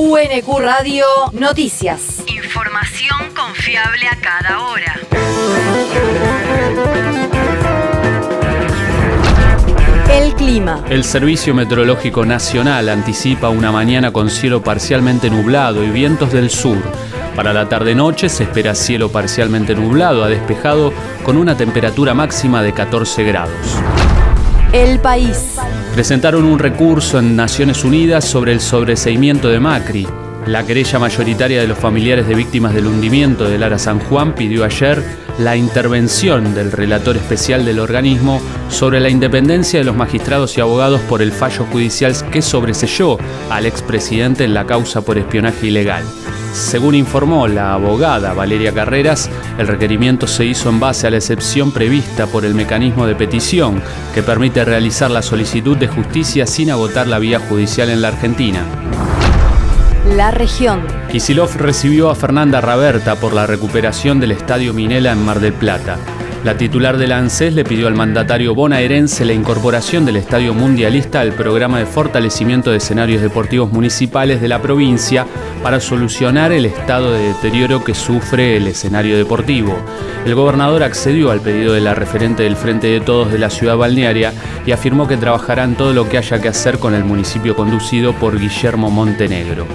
UNQ Radio Noticias. Información confiable a cada hora. El clima. El Servicio Meteorológico Nacional anticipa una mañana con cielo parcialmente nublado y vientos del sur. Para la tarde-noche se espera cielo parcialmente nublado a despejado con una temperatura máxima de 14 grados. El país. Presentaron un recurso en Naciones Unidas sobre el sobreseimiento de Macri. La querella mayoritaria de los familiares de víctimas del hundimiento del Lara San Juan pidió ayer la intervención del relator especial del organismo sobre la independencia de los magistrados y abogados por el fallo judicial que sobreselló al expresidente en la causa por espionaje ilegal. Según informó la abogada Valeria Carreras, el requerimiento se hizo en base a la excepción prevista por el mecanismo de petición que permite realizar la solicitud de justicia sin agotar la vía judicial en la Argentina. La región. Kisilov recibió a Fernanda Raberta por la recuperación del Estadio Minela en Mar del Plata. La titular del ANSES le pidió al mandatario bonaerense la incorporación del Estadio Mundialista al programa de fortalecimiento de escenarios deportivos municipales de la provincia para solucionar el estado de deterioro que sufre el escenario deportivo. El gobernador accedió al pedido de la referente del Frente de Todos de la ciudad balnearia y afirmó que trabajarán todo lo que haya que hacer con el municipio conducido por Guillermo Montenegro.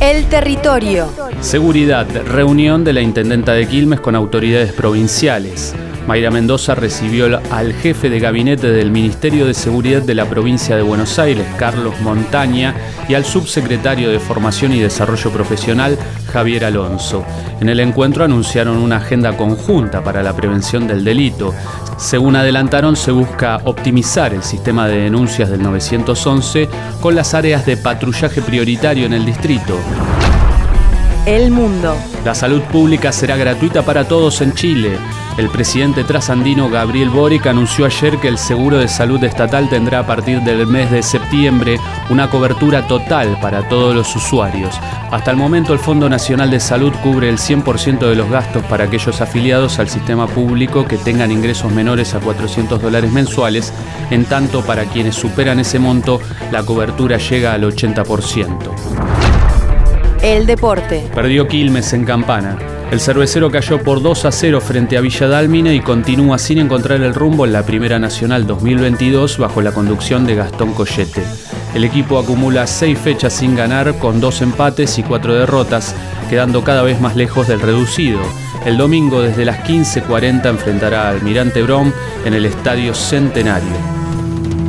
El territorio. Seguridad. Reunión de la Intendenta de Quilmes con autoridades provinciales. Mayra Mendoza recibió al jefe de gabinete del Ministerio de Seguridad de la provincia de Buenos Aires, Carlos Montaña, y al subsecretario de Formación y Desarrollo Profesional, Javier Alonso. En el encuentro anunciaron una agenda conjunta para la prevención del delito. Según adelantaron, se busca optimizar el sistema de denuncias del 911 con las áreas de patrullaje prioritario en el distrito. El mundo. La salud pública será gratuita para todos en Chile. El presidente trasandino Gabriel Boric anunció ayer que el seguro de salud estatal tendrá a partir del mes de septiembre una cobertura total para todos los usuarios. Hasta el momento el Fondo Nacional de Salud cubre el 100% de los gastos para aquellos afiliados al sistema público que tengan ingresos menores a 400 dólares mensuales, en tanto para quienes superan ese monto la cobertura llega al 80%. El deporte. Perdió Quilmes en Campana. El cervecero cayó por 2 a 0 frente a Villa Dálmine y continúa sin encontrar el rumbo en la Primera Nacional 2022 bajo la conducción de Gastón Collete. El equipo acumula 6 fechas sin ganar con 2 empates y 4 derrotas, quedando cada vez más lejos del reducido. El domingo desde las 15.40 enfrentará al Almirante Brom en el Estadio Centenario.